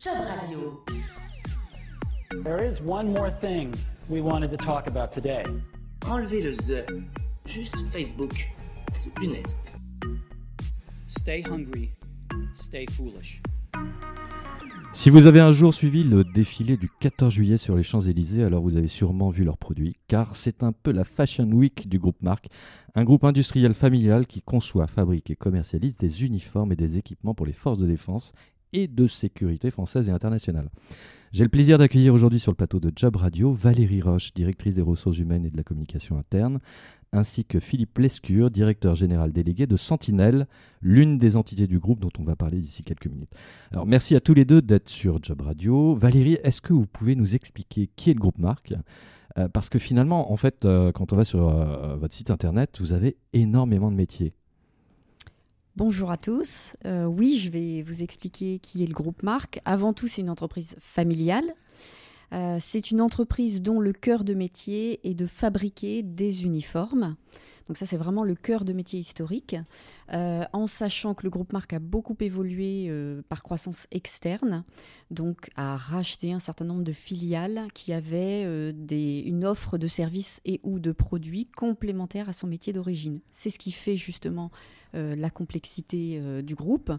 Job Radio. There is one more thing we wanted to talk about today. Enlevez le the. Juste Facebook. C'est plus net. Stay hungry, stay foolish. Si vous avez un jour suivi le défilé du 14 juillet sur les Champs-Élysées, alors vous avez sûrement vu leurs produits, car c'est un peu la Fashion Week du groupe Marc, un groupe industriel familial qui conçoit, fabrique et commercialise des uniformes et des équipements pour les forces de défense et de sécurité françaises et internationales. J'ai le plaisir d'accueillir aujourd'hui sur le plateau de Job Radio Valérie Roche, directrice des ressources humaines et de la communication interne, ainsi que Philippe Lescure, directeur général délégué de Sentinelle, l'une des entités du groupe dont on va parler d'ici quelques minutes. Alors merci à tous les deux d'être sur Job Radio. Valérie, est-ce que vous pouvez nous expliquer qui est le groupe Marc? Euh, Parce que finalement, en fait, euh, quand on va sur euh, votre site internet, vous avez énormément de métiers. Bonjour à tous. Euh, oui, je vais vous expliquer qui est le groupe Marc. Avant tout, c'est une entreprise familiale. Euh, c'est une entreprise dont le cœur de métier est de fabriquer des uniformes. Donc ça, c'est vraiment le cœur de métier historique, Euh, en sachant que le groupe Marc a beaucoup évolué par croissance externe, donc a racheté un certain nombre de filiales qui avaient une offre de services et ou de produits complémentaires à son métier d'origine. C'est ce qui fait justement la complexité euh, du groupe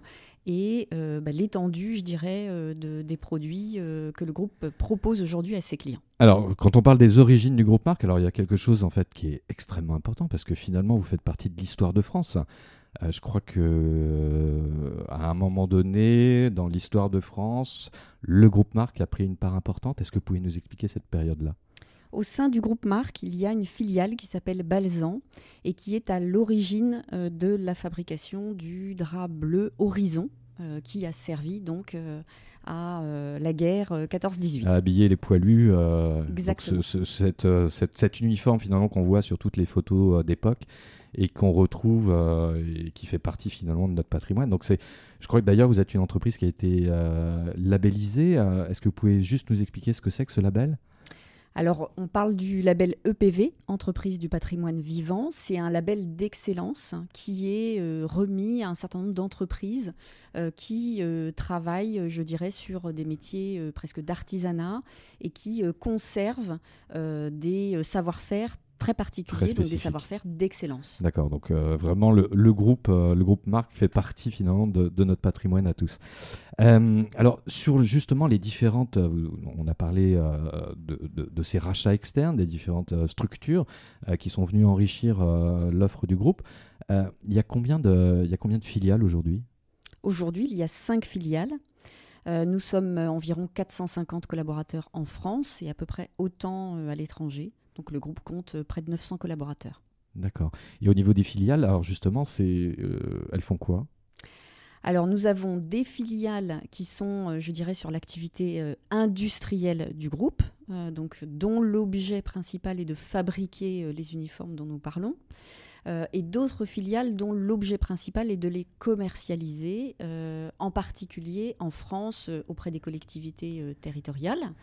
et euh, bah, l'étendue, je dirais, euh, de- des produits euh, que le groupe propose aujourd'hui à ses clients. Alors, quand on parle des origines du groupe Marc, alors il y a quelque chose en fait qui est extrêmement important parce que finalement vous faites partie de l'histoire de France. Euh, je crois que euh, à un moment donné, dans l'histoire de France, le groupe Marc a pris une part importante. Est-ce que vous pouvez nous expliquer cette période-là? Au sein du groupe Marc, il y a une filiale qui s'appelle Balzan et qui est à l'origine euh, de la fabrication du drap bleu Horizon, euh, qui a servi donc euh, à euh, la guerre euh, 14-18. À habiller les poilus. euh, Exactement. ce- ce- cette, cette- cet uniforme finalement qu'on voit sur toutes les photos d'époque et qu'on retrouve et qui fait partie finalement de notre patrimoine. Donc c'est, je crois que d'ailleurs vous êtes une entreprise qui a été labellisée. Est-ce que vous pouvez juste nous expliquer ce que c'est que ce label? Alors, on parle du label EPV, Entreprise du patrimoine vivant. C'est un label d'excellence qui est euh, remis à un certain nombre d'entreprises euh, qui euh, travaillent, je dirais, sur des métiers presque d'artisanat et qui conservent des savoir-faire très particuliers, donc des savoir-faire d'excellence. D'accord, donc euh, vraiment le, le groupe, euh, le groupe Marc fait partie finalement de, de notre patrimoine à tous. Euh, alors sur justement les différentes, euh, on a parlé de, de- de ces rachats externes, des différentes structures qui sont venues enrichir l'offre du groupe. Il y a combien de, il y a combien de filiales aujourd'hui? Aujourd'hui, il y a cinq filiales. Euh, nous sommes euh, environ 450 collaborateurs en France et à peu près autant euh, à l'étranger. Donc le groupe compte euh, près de 900 collaborateurs. D'accord. Et au niveau des filiales, alors justement, c'est, euh, elles font quoi? Alors nous avons des filiales qui sont, euh, je dirais, sur l'activité industrielle du groupe, euh, donc dont l'objet principal est de fabriquer les uniformes dont nous parlons. Euh, et d'autres filiales dont l'objet principal est de les commercialiser, euh, en particulier en France auprès des collectivités territoriales,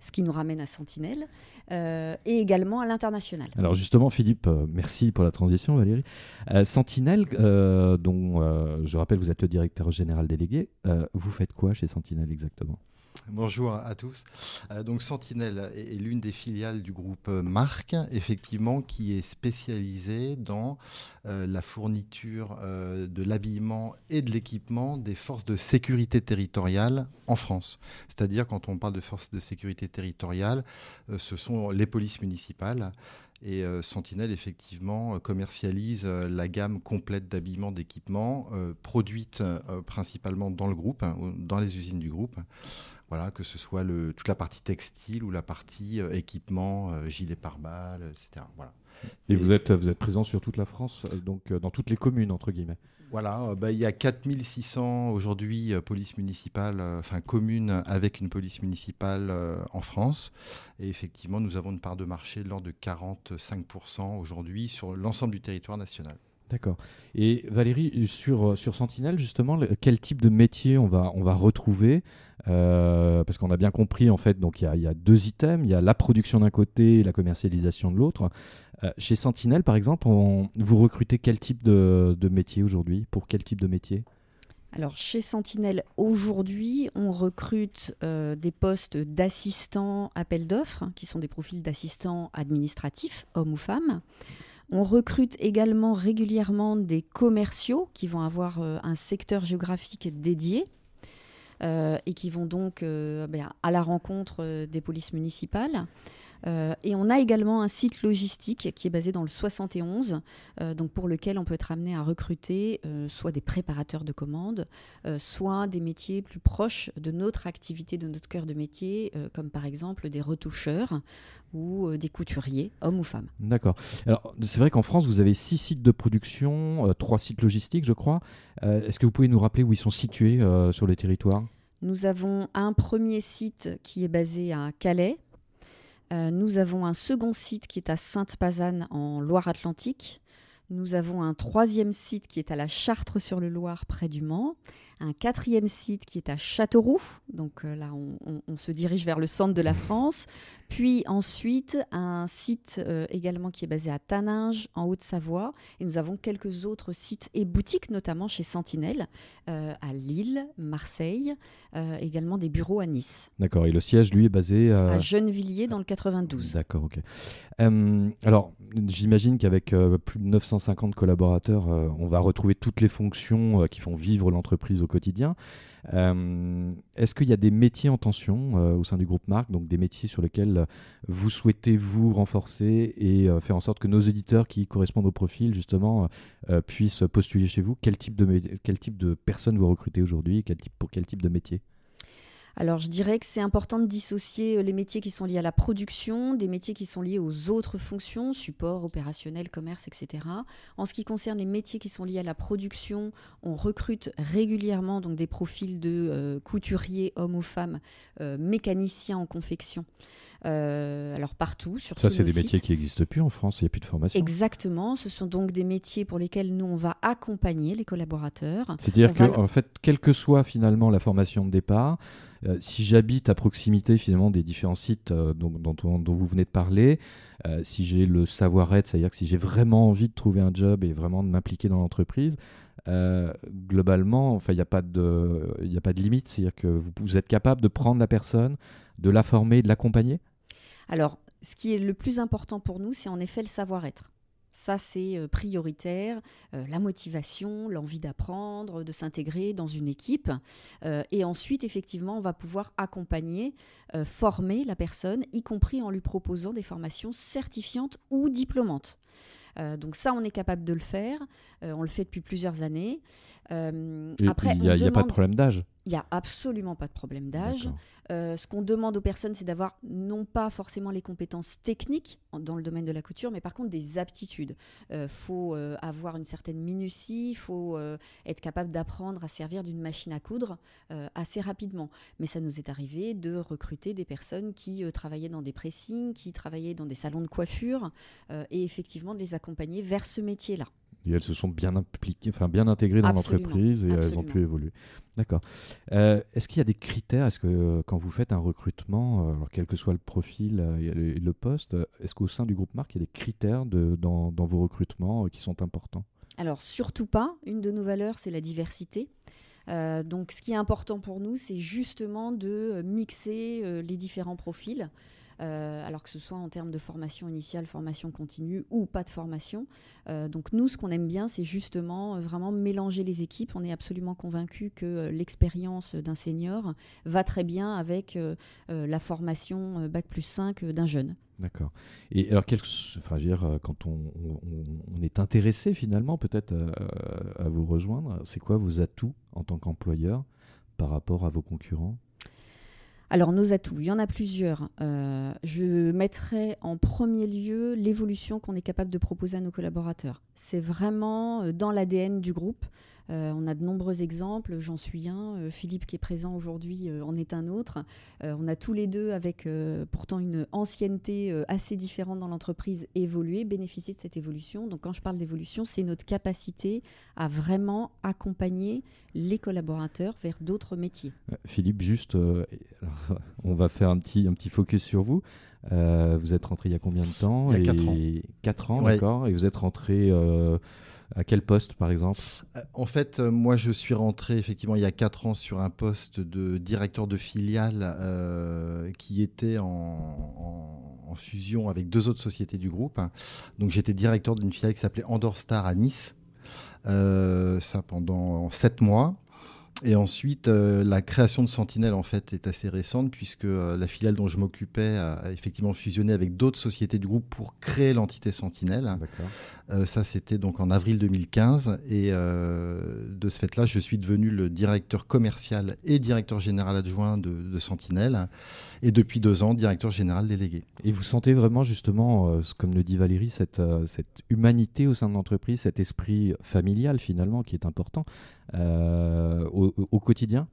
ce qui nous ramène à Sentinelle, euh, et également à l'international. Alors justement, Philippe, euh, merci pour la transition, Valérie. Euh, Sentinelle, euh, dont je rappelle, vous êtes le directeur général délégué. vous faites quoi chez Sentinelle exactement? Bonjour à tous. Euh, donc Sentinelle est, l'une des filiales du groupe euh, Marc, effectivement, qui est spécialisée dans euh, la fourniture de l'habillement et de l'équipement des forces de sécurité territoriale en France. C'est-à-dire, quand on parle de forces de sécurité territoriale, ce sont les polices municipales. Et euh, Sentinelle, effectivement, euh, commercialise euh, la gamme complète d'habillement, d'équipements, produite principalement dans le groupe, hein, dans les usines du groupe. Voilà, que ce soit toute la partie textile ou la partie équipement, euh, gilet pare-balles, etc. Voilà. Et vous êtes, vous êtes présent sur toute la France, euh, donc euh, dans toutes les communes, entre guillemets. Voilà, euh, bah, il y a 4600 aujourd'hui polices municipales, enfin communes avec une police municipale en France. Et effectivement, nous avons une part de marché de l'ordre de 45% aujourd'hui sur l'ensemble du territoire national. D'accord. Et Valérie, sur, sur Sentinelle, justement, le- quel type de métier on va, on va retrouver? Euh, Parce qu'on a bien compris, en fait, donc il y a, deux items. Il y a la production d'un côté et la commercialisation de l'autre. Euh, chez Sentinelle, par exemple, vous recrutez quel type de, métier aujourd'hui? Pour quel type de métier? Alors chez Sentinelle, aujourd'hui, on recrute euh, des postes d'assistants appel d'offres, qui sont des profils d'assistants administratifs, hommes ou femmes. On recrute également régulièrement des commerciaux qui vont avoir un secteur géographique dédié et qui vont donc euh, ben, à la rencontre euh, des polices municipales. Euh, et on a également un site logistique qui est basé dans le 71, euh, donc pour lequel on peut être amené à recruter euh, soit des préparateurs de commandes, soit des métiers plus proches de notre activité, de notre cœur de métier, comme par exemple des retoucheurs ou des couturiers, hommes ou femmes. D'accord. Alors, c'est vrai qu'en France, vous avez six sites de production, euh, trois sites logistiques, je crois. Euh, Est-ce que vous pouvez nous rappeler où ils sont situés euh, sur le territoire Nous avons un premier site qui est basé à Calais. Euh, nous avons un second site qui est à Sainte-Pazanne en Loire-Atlantique. Nous avons un troisième site qui est à la Chartre-sur-le-Loir près du Mans. Un quatrième site qui est à Châteauroux. Donc euh, là, on, on- on se dirige vers le centre de la France. Puis ensuite, un site euh, également qui est basé à Taninges en Haute-Savoie. Et nous avons quelques autres sites et boutiques, notamment chez Sentinelle, euh, à Lille, Marseille, également des bureaux à Nice. D'accord. Et le siège, lui, est basé à... À Gennevilliers dans le 92. D'accord, ok. Alors, j'imagine qu'avec plus de 950 collaborateurs, euh, on va retrouver toutes les fonctions euh, qui font vivre l'entreprise au quotidien. Euh, Est-ce qu'il y a des métiers en tension au sein du groupe Marc, donc des métiers sur lesquels vous souhaitez vous renforcer et faire en sorte que nos éditeurs qui correspondent au profil, justement, puissent postuler chez vous? Quel type de, quel type de personnes vous recrutez aujourd'hui Pour quel type de métier? Alors, je dirais que c'est important de dissocier euh, les métiers qui sont liés à la production, des métiers qui sont liés aux autres fonctions, support, opérationnel, commerce, etc. En ce qui concerne les métiers qui sont liés à la production, on recrute régulièrement donc des profils de euh, couturiers, hommes ou femmes, euh, mécaniciens en confection. Euh, alors partout, sur Ça, c'est des métiers qui n'existent plus en France, il n'y a plus de formation. Exactement, ce sont donc des métiers pour lesquels nous, on va accompagner les collaborateurs. C'est-à-dire que, va- en fait, quelle que soit finalement la formation de départ, euh, si j'habite à proximité finalement des différents sites euh, dont, dont on- dont vous venez de parler, euh, si j'ai le savoir-être, c'est-à-dire que si j'ai vraiment envie de trouver un job et vraiment de m'impliquer dans l'entreprise, globalement, enfin, il n'y a pas de, il a pas de limite, c'est-à-dire que vous, vous êtes capable de prendre la personne, de la former, de l'accompagner? Alors, ce qui est le plus important pour nous, c'est en effet le savoir-être. Ça, c'est euh, prioritaire, euh, la motivation, l'envie d'apprendre, de s'intégrer dans une équipe. Euh, et ensuite, effectivement, on va pouvoir accompagner, former la personne, y compris en lui proposant des formations certifiantes ou diplômantes. Donc ça, on est capable de le faire. On le fait depuis plusieurs années. Euh, après, il n'y a, pas de problème d'âge. il n'y a absolument pas de problème d'âge. Euh, ce qu'on demande aux personnes, c'est d'avoir non pas forcément les compétences techniques dans le domaine de la couture, mais par contre des aptitudes. Il faut euh, avoir une certaine minutie, il faut être capable d'apprendre à servir d'une machine à coudre assez rapidement. Mais ça nous est arrivé de recruter des personnes qui travaillaient dans des pressings, qui travaillaient dans des salons de coiffure, et effectivement de les accompagner vers ce métier-là. Et elles se sont bien impliquées, enfin bien intégrées dans l'entreprise et elles ont pu évoluer. D'accord. Euh, Est-ce qu'il y a des critères? Est-ce que euh, quand vous faites un recrutement, euh, alors quel que soit le profil et le, poste, est-ce qu'au sein du groupe Marc, il y a des critères de, dans, dans vos recrutements qui sont importants? Alors, surtout pas. Une de nos valeurs, c'est la diversité. Euh, donc, ce qui est important pour nous, c'est justement de mixer euh, les différents profils. Euh, alors que ce soit en termes de formation initiale, formation continue ou pas de formation. Euh, donc nous, ce qu'on aime bien, c'est justement euh, vraiment mélanger les équipes. On est absolument convaincu que l'expérience d'un senior va très bien avec la formation Bac plus 5 d'un jeune. D'accord. Et alors, quel- enfin, quand on, est intéressé finalement peut-être euh, à vous rejoindre, c'est quoi vos atouts en tant qu'employeur par rapport à vos concurrents? Alors, nos atouts, il y en a plusieurs. Euh, je mettrai en premier lieu l'évolution qu'on est capable de proposer à nos collaborateurs. C'est vraiment euh, dans l'ADN du groupe. Euh, on a de nombreux exemples, j'en suis un. Euh, Philippe qui est présent aujourd'hui euh, en est un autre. Euh, on a tous les deux, avec euh, pourtant une ancienneté euh, assez différente dans l'entreprise, évolué, bénéficié de cette évolution. Donc quand je parle d'évolution, c'est notre capacité à vraiment accompagner les collaborateurs vers d'autres métiers. Philippe, juste, euh, on va faire un petit, un petit focus sur vous. Euh, vous êtes rentré il y a combien de temps Il y a et... quatre ans. 4 ans, Ouais. d'accord. Et vous êtes rentré euh, À quel poste, par exemple? Euh, En fait, euh, moi, je suis rentré effectivement il y a quatre ans sur un poste de directeur de filiale euh, qui était en, en- en fusion avec deux autres sociétés du groupe. Donc, j'étais directeur d'une filiale qui s'appelait Andor Star à Nice. Euh, ça pendant sept mois. Et ensuite, euh, la création de Sentinelle en fait est assez récente puisque euh, la filiale dont je m'occupais a, a effectivement fusionné avec d'autres sociétés du groupe pour créer l'entité Sentinelle. Euh, ça, c'était donc en avril 2015. Et euh, de ce fait-là, je suis devenu le directeur commercial et directeur général adjoint de, de Sentinelle. Et depuis deux ans, directeur général délégué. Et vous sentez vraiment, justement, euh, comme le dit Valérie, cette, cette humanité au sein de l'entreprise, cet esprit familial, finalement, qui est important euh, au, au quotidien?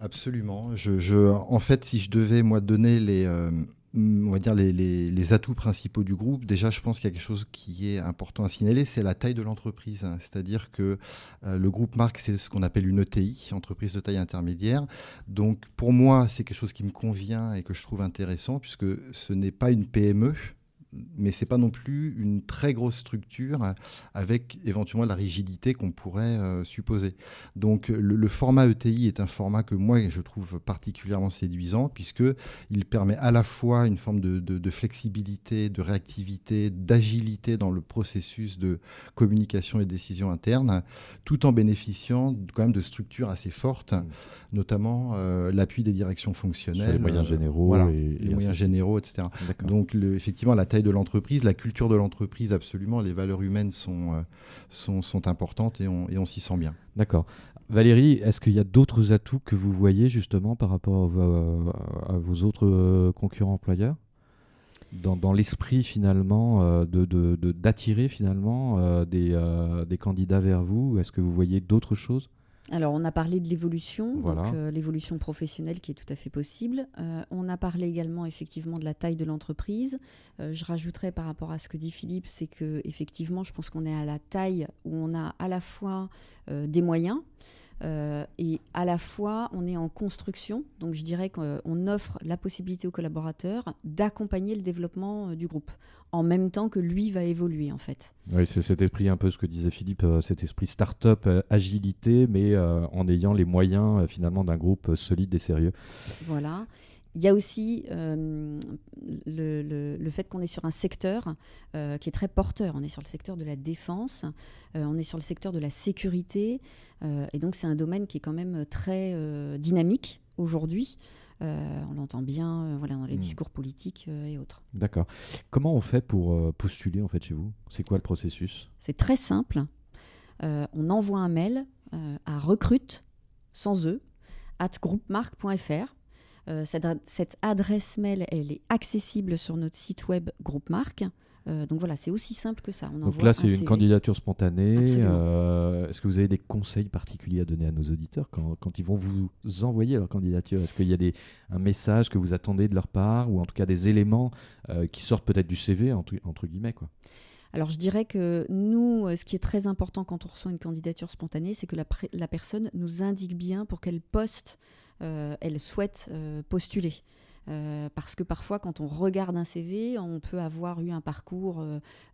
Absolument. Je, je- en fait, si je devais, moi, donner les, euh, on va dire les, atouts principaux du groupe, déjà, je pense qu'il y a quelque chose qui est important à signaler, c'est la taille de l'entreprise. C'est-à-dire que euh, le groupe Marc, c'est ce qu'on appelle une ETI, entreprise de taille intermédiaire. Donc, pour moi, c'est quelque chose qui me convient et que je trouve intéressant, puisque ce n'est pas une PME. Mais c'est pas non plus une très grosse structure euh, avec éventuellement la rigidité qu'on pourrait euh, supposer. Donc le, le format ETI est un format que moi je trouve particulièrement séduisant puisque il permet à la fois une forme de, de- de flexibilité, de réactivité, d'agilité dans le processus de communication et décision interne, tout en bénéficiant quand même de structures assez fortes, Mm. notamment euh, l'appui des directions fonctionnelles, Sur les moyens euh, généraux voilà, et- et les moyens généraux, etc. Donc, le- effectivement, la taille de l'entreprise, la culture de l'entreprise, absolument, les valeurs humaines sont, euh, sont, sont importantes et on, et on s'y sent bien. D'accord. Valérie, est-ce qu'il y a d'autres atouts que vous voyez, justement, par rapport à vos, vos autres euh, concurrents employeurs? Dans, dans l'esprit finalement euh, de, d'attirer finalement euh, des, euh, des candidats vers vous Est-ce que vous voyez d'autres choses? Alors, on a parlé de l'évolution, Voilà. donc euh, l'évolution professionnelle qui est tout à fait possible. Euh, on a parlé également effectivement de la taille de l'entreprise. Euh, je rajouterais par rapport à ce que dit Philippe, c'est que effectivement, je pense qu'on est à la taille où on a à la fois des moyens. Euh, et à la fois, on est en construction. Donc, je dirais qu'on offre la possibilité aux collaborateurs d'accompagner le développement euh, du groupe en même temps que lui va évoluer, en fait. Oui, c'est cet esprit un peu ce que disait Philippe, euh, cet esprit start-up, agilité, mais euh, en ayant les moyens finalement d'un groupe solide et sérieux. Voilà. Il y a aussi euh, le, le- le fait qu'on est sur un secteur euh, qui est très porteur. On est sur le secteur de la défense, euh, on est sur le secteur de la sécurité, et donc c'est un domaine qui est quand même très dynamique aujourd'hui. On l'entend bien voilà, dans les Mm. discours politiques et autres. D'accord. Comment on fait pour postuler en fait chez vous? C'est quoi le processus? C'est très simple. On envoie un mail à recrute, sans e, at groupemarque.fr. Euh, cette, ad- cette adresse mail, elle est accessible sur notre site web Groupemarque. Euh, donc voilà, c'est aussi simple que ça. On Donc là, un c'est une CV. candidature spontanée. Euh, Est-ce que vous avez des conseils particuliers à donner à nos auditeurs quand, quand ils vont vous envoyer leur candidature? Est-ce qu'il y a des, un message que vous attendez de leur part ou en tout cas des éléments euh, qui sortent peut-être du CV entre, entre guillemets quoi? Alors je dirais que nous, ce qui est très important quand on reçoit une candidature spontanée, c'est que la, la personne nous indique bien pour quel poste euh, elle souhaite euh, postuler. Euh, parce que parfois, quand on regarde un CV, on peut avoir eu un parcours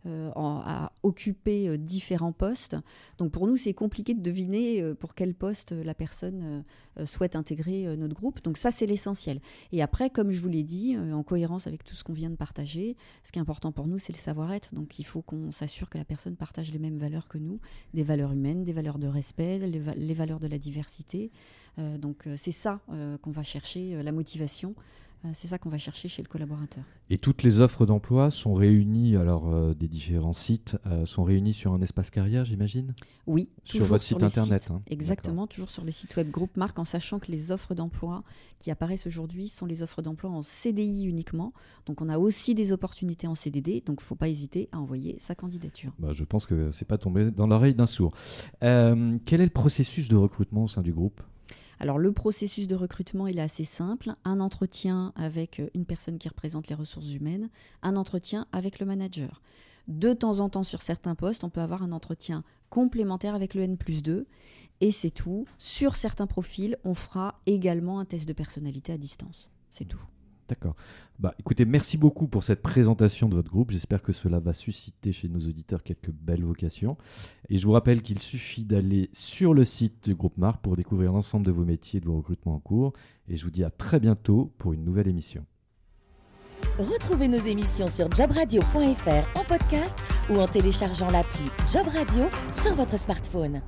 à occuper différents postes. Donc pour nous, c'est compliqué de deviner pour quel poste la personne euh, euh, souhaite intégrer euh, notre groupe. Donc ça, c'est l'essentiel. Et après, comme je vous l'ai dit, euh, en cohérence avec tout ce qu'on vient de partager, ce qui est important pour nous, c'est le savoir-être. Donc il faut qu'on s'assure que la personne partage les mêmes valeurs que nous, des valeurs humaines, des valeurs de respect, les, va- les valeurs de la diversité. Euh, donc c'est ça euh, qu'on va chercher, euh, la motivation. C'est ça qu'on va chercher chez le collaborateur. Et toutes les offres d'emploi sont réunies, alors euh, des différents sites, euh, sont réunies sur un espace carrière, j'imagine? Oui, Sur votre site internet, sites. hein. Exactement, toujours sur les sites web Groupe Marque, en sachant que les offres d'emploi qui apparaissent aujourd'hui sont les offres d'emploi en CDI uniquement. Donc on a aussi des opportunités en CDD, donc il ne faut pas hésiter à envoyer sa candidature. Bah, je pense que c'est pas tombé dans l'oreille d'un sourd. Euh, quel est le processus de recrutement au sein du groupe? Alors le processus de recrutement, il est assez simple. Un entretien avec euh, une personne qui représente les ressources humaines, un entretien avec le manager. De temps en temps, sur certains postes, on peut avoir un entretien complémentaire avec le N plus 2. Et c'est tout. Sur certains profils, on fera également un test de personnalité à distance. C'est tout. D'accord. Bah, écoutez, merci beaucoup pour cette présentation de votre groupe. J'espère que cela va susciter chez nos auditeurs quelques belles vocations. Et je vous rappelle qu'il suffit d'aller sur le site du groupe Marc pour découvrir l'ensemble de vos métiers et de vos recrutements en cours. Et je vous dis à très bientôt pour une nouvelle émission. Retrouvez nos émissions sur jobradio.fr en podcast ou en téléchargeant l'appli Job Radio sur votre smartphone.